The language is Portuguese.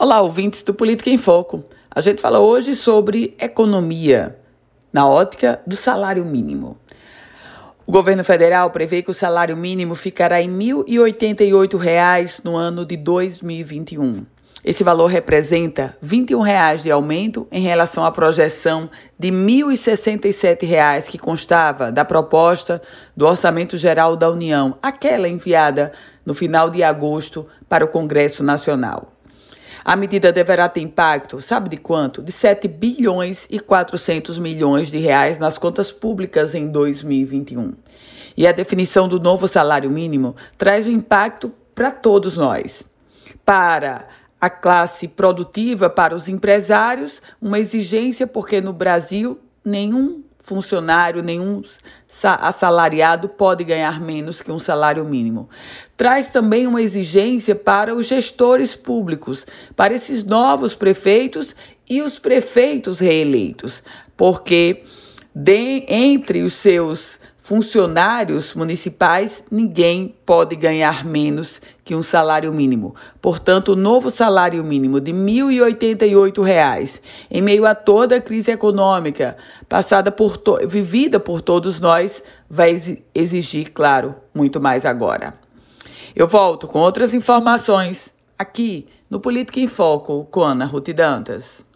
Olá, ouvintes do Política em Foco. A gente fala hoje sobre economia na ótica do salário mínimo. O governo federal prevê que o salário mínimo ficará em R$ 1.088 no ano de 2021. Esse valor representa 21 reais de aumento em relação à projeção de R$ 1.067 que constava da proposta do Orçamento Geral da União, aquela enviada no final de agosto para o Congresso Nacional. A medida deverá ter impacto, sabe de quanto? De 7 bilhões e 400 milhões de reais nas contas públicas em 2021. E a definição do novo salário mínimo traz um impacto para todos nós. Para a classe produtiva, para os empresários, uma exigência, porque no Brasil nenhum funcionário, nenhum assalariado pode ganhar menos que um salário mínimo. Traz também uma exigência para os gestores públicos, para esses novos prefeitos e os prefeitos reeleitos, porque de, entre os seus funcionários municipais, ninguém pode ganhar menos que um salário mínimo. Portanto, o novo salário mínimo de R$ 1.088, em meio a toda a crise econômica passada por vivida por todos nós, vai exigir, claro, muito mais agora. Eu volto com outras informações aqui no Política em Foco com Ana Ruth Dantas.